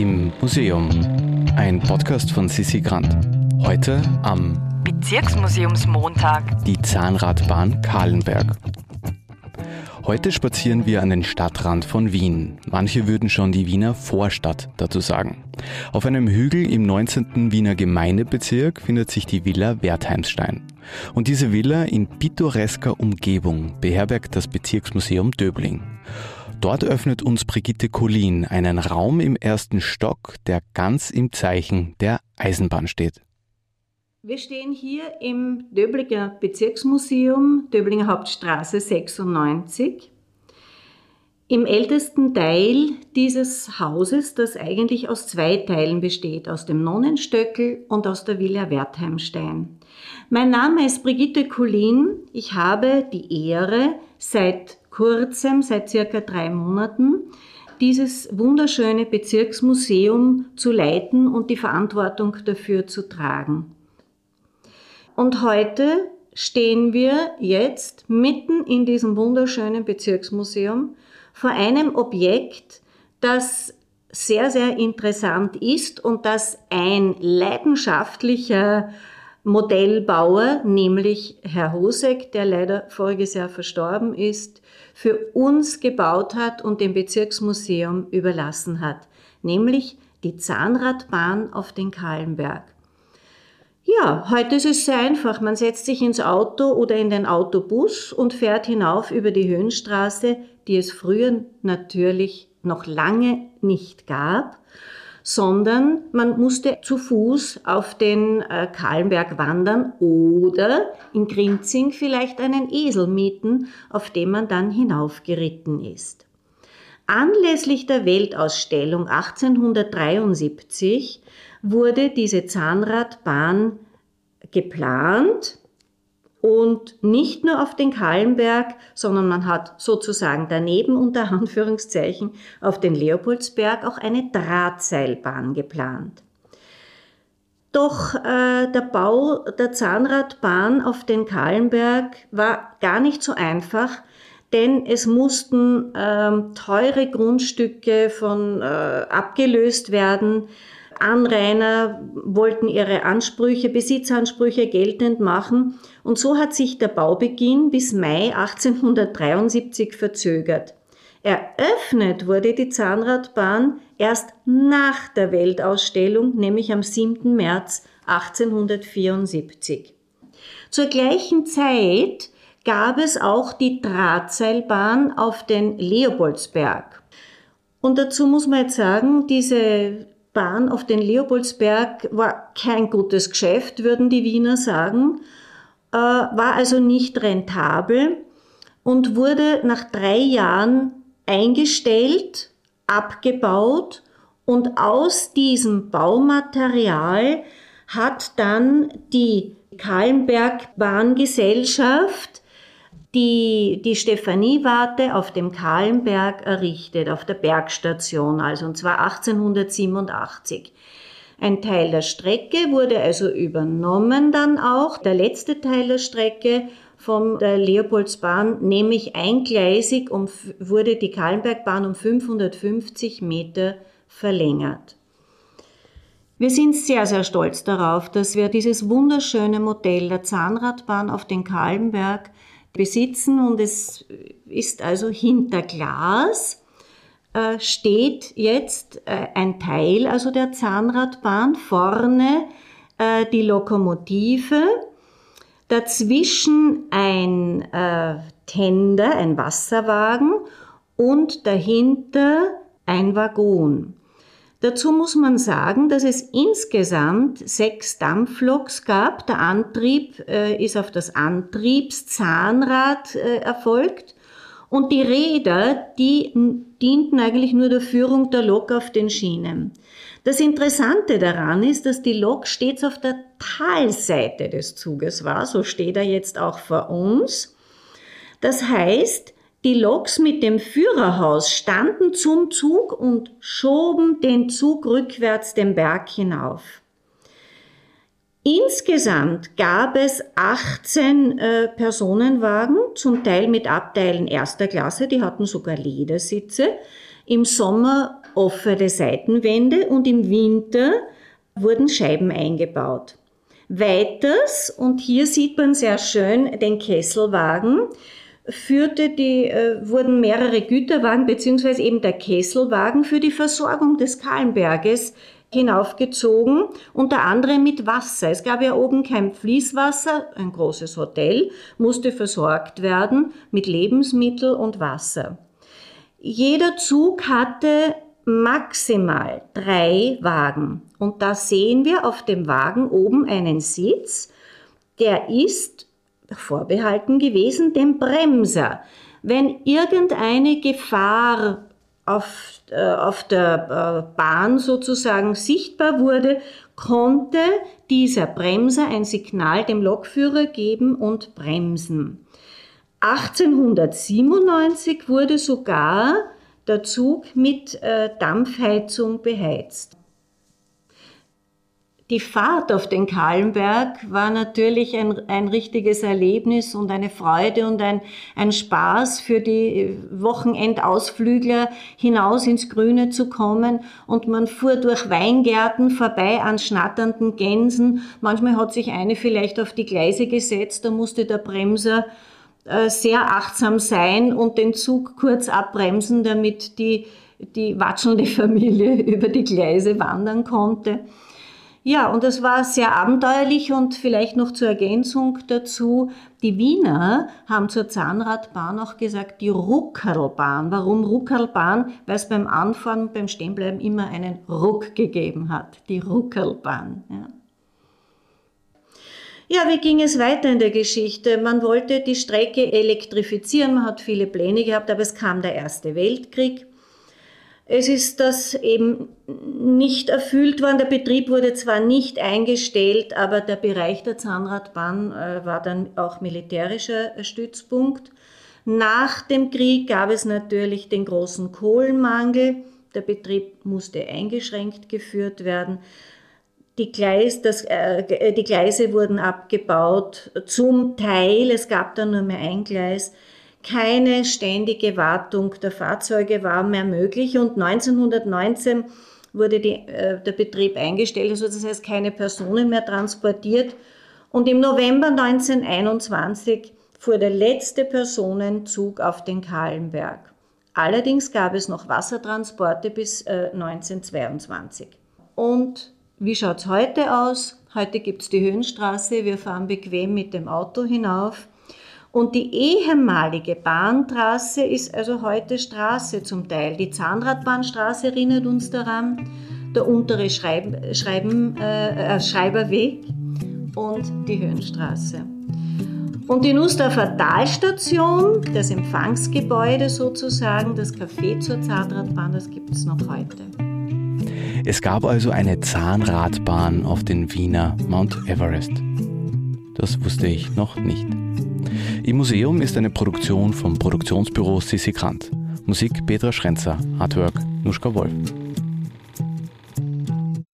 Im Museum. Ein Podcast von Sissi Grant. Heute am Bezirksmuseumsmontag. Die Zahnradbahn Kahlenberg. Heute spazieren wir an den Stadtrand von Wien. Manche würden schon die Wiener Vorstadt dazu sagen. Auf einem Hügel im 19. Wiener Gemeindebezirk findet sich die Villa Wertheimstein. Und diese Villa in pittoresker Umgebung beherbergt das Bezirksmuseum Döbling. Dort öffnet uns Brigitte Collin einen Raum im ersten Stock, der ganz im Zeichen der Eisenbahn steht. Wir stehen hier im Döblinger Bezirksmuseum, Döblinger Hauptstraße 96. Im ältesten Teil dieses Hauses, das eigentlich aus zwei Teilen besteht, aus dem Nonnenstöckel und aus der Villa Wertheimstein. Mein Name ist Brigitte Collin. Ich habe die Ehre, seit kurzem, seit circa drei Monaten, dieses wunderschöne Bezirksmuseum zu leiten und die Verantwortung dafür zu tragen. Und heute stehen wir jetzt mitten in diesem wunderschönen Bezirksmuseum vor einem Objekt, das sehr, sehr interessant ist und das ein leidenschaftlicher Modellbauer, nämlich Herr Hosek, der leider voriges Jahr verstorben ist, für uns gebaut hat und dem Bezirksmuseum überlassen hat, nämlich die Zahnradbahn auf den Kahlenberg. Ja, heute ist es sehr einfach. Man setzt sich ins Auto oder in den Autobus und fährt hinauf über die Höhenstraße, die es früher natürlich noch lange nicht gab sondern man musste zu Fuß auf den äh, Kahlenberg wandern oder in Grinzing vielleicht einen Esel mieten, auf dem man dann hinaufgeritten ist. Anlässlich der Weltausstellung 1873 wurde diese Zahnradbahn geplant und nicht nur auf den Kahlenberg, sondern man hat sozusagen daneben unter Anführungszeichen auf den Leopoldsberg auch eine Drahtseilbahn geplant. Doch äh, der Bau der Zahnradbahn auf den Kahlenberg war gar nicht so einfach, denn es mussten ähm, teure Grundstücke von äh, abgelöst werden. Anrainer wollten ihre Ansprüche, Besitzansprüche geltend machen und so hat sich der Baubeginn bis Mai 1873 verzögert. Eröffnet wurde die Zahnradbahn erst nach der Weltausstellung, nämlich am 7. März 1874. Zur gleichen Zeit gab es auch die Drahtseilbahn auf den Leopoldsberg. Und dazu muss man jetzt sagen, diese Bahn auf den Leopoldsberg war kein gutes Geschäft, würden die Wiener sagen, äh, war also nicht rentabel und wurde nach drei Jahren eingestellt, abgebaut und aus diesem Baumaterial hat dann die Kahlenberg Bahngesellschaft die, die Stephanieewarte auf dem Kahlenberg errichtet, auf der Bergstation, also und zwar 1887. Ein Teil der Strecke wurde also übernommen dann auch, der letzte Teil der Strecke von der Leopoldsbahn, nämlich eingleisig um, wurde die Kahlenbergbahn um 550 Meter verlängert. Wir sind sehr, sehr stolz darauf, dass wir dieses wunderschöne Modell der Zahnradbahn auf den Kahlenberg besitzen und es ist also hinter Glas äh, steht jetzt äh, ein Teil also der Zahnradbahn vorne äh, die Lokomotive dazwischen ein Tender ein Wasserwagen und dahinter ein Waggon Dazu muss man sagen, dass es insgesamt sechs Dampfloks gab. Der Antrieb äh, ist auf das Antriebszahnrad äh, erfolgt. Und die Räder, die dienten eigentlich nur der Führung der Lok auf den Schienen. Das Interessante daran ist, dass die Lok stets auf der Talseite des Zuges war. So steht er jetzt auch vor uns. Das heißt, die Loks mit dem Führerhaus standen zum Zug und schoben den Zug rückwärts den Berg hinauf. Insgesamt gab es 18 äh, Personenwagen, zum Teil mit Abteilen erster Klasse, die hatten sogar Ledersitze. Im Sommer offene Seitenwände und im Winter wurden Scheiben eingebaut. Weiters, und hier sieht man sehr schön den Kesselwagen, führte die, äh, wurden mehrere Güterwagen beziehungsweise eben der Kesselwagen für die Versorgung des Kahlenberges hinaufgezogen, unter anderem mit Wasser. Es gab ja oben kein Fließwasser, ein großes Hotel musste versorgt werden mit Lebensmittel und Wasser. Jeder Zug hatte maximal drei Wagen. Und da sehen wir auf dem Wagen oben einen Sitz, der ist vorbehalten gewesen dem Bremser. Wenn irgendeine Gefahr auf, äh, auf der äh, Bahn sozusagen sichtbar wurde, konnte dieser Bremser ein Signal dem Lokführer geben und bremsen. 1897 wurde sogar der Zug mit äh, Dampfheizung beheizt. Die Fahrt auf den Kahlenberg war natürlich ein, ein richtiges Erlebnis und eine Freude und ein, ein Spaß für die Wochenendausflügler hinaus ins Grüne zu kommen. Und man fuhr durch Weingärten vorbei an schnatternden Gänsen. Manchmal hat sich eine vielleicht auf die Gleise gesetzt, da musste der Bremser äh, sehr achtsam sein und den Zug kurz abbremsen, damit die, die watschelnde Familie über die Gleise wandern konnte. Ja, und es war sehr abenteuerlich und vielleicht noch zur Ergänzung dazu, die Wiener haben zur Zahnradbahn auch gesagt, die Ruckerlbahn. Warum Ruckerlbahn? Weil es beim Anfahren, beim Stehenbleiben immer einen Ruck gegeben hat. Die Ruckerlbahn. Ja. Ja, wie ging es weiter in der Geschichte? Man wollte die Strecke elektrifizieren, man hat viele Pläne gehabt, aber es kam der Erste Weltkrieg. Es ist das eben nicht erfüllt worden. Der Betrieb wurde zwar nicht eingestellt, aber der Bereich der Zahnradbahn äh, war dann auch militärischer Stützpunkt. Nach dem Krieg gab es natürlich den großen Kohlenmangel. Der Betrieb musste eingeschränkt geführt werden. Die, Gleis, das, äh, die Gleise wurden abgebaut, zum Teil, es gab dann nur mehr ein Gleis. Keine ständige Wartung der Fahrzeuge war mehr möglich und 1919 wurde die, äh, der Betrieb eingestellt, also das heißt keine Personen mehr transportiert. Und im November 1921 fuhr der letzte Personenzug auf den Kahlenberg. Allerdings gab es noch Wassertransporte bis äh, 1922. Und wie schaut es heute aus? Heute gibt es die Höhenstraße, wir fahren bequem mit dem Auto hinauf. Und die ehemalige Bahntrasse ist also heute Straße zum Teil. Die Zahnradbahnstraße erinnert uns daran, der untere Schreib Schreiben, äh, äh, Schreiberweg und die Höhenstraße. Und die Nussdorfer Talstation, das Empfangsgebäude sozusagen, das Café zur Zahnradbahn, das gibt es noch heute. Es gab also eine Zahnradbahn auf den Wiener Mount Everest. Das wusste ich noch nicht. Im Museum ist eine Produktion vom Produktionsbüro Sissi Grant. Musik Petra Schrenzer, Artwork Nuschka Wolf.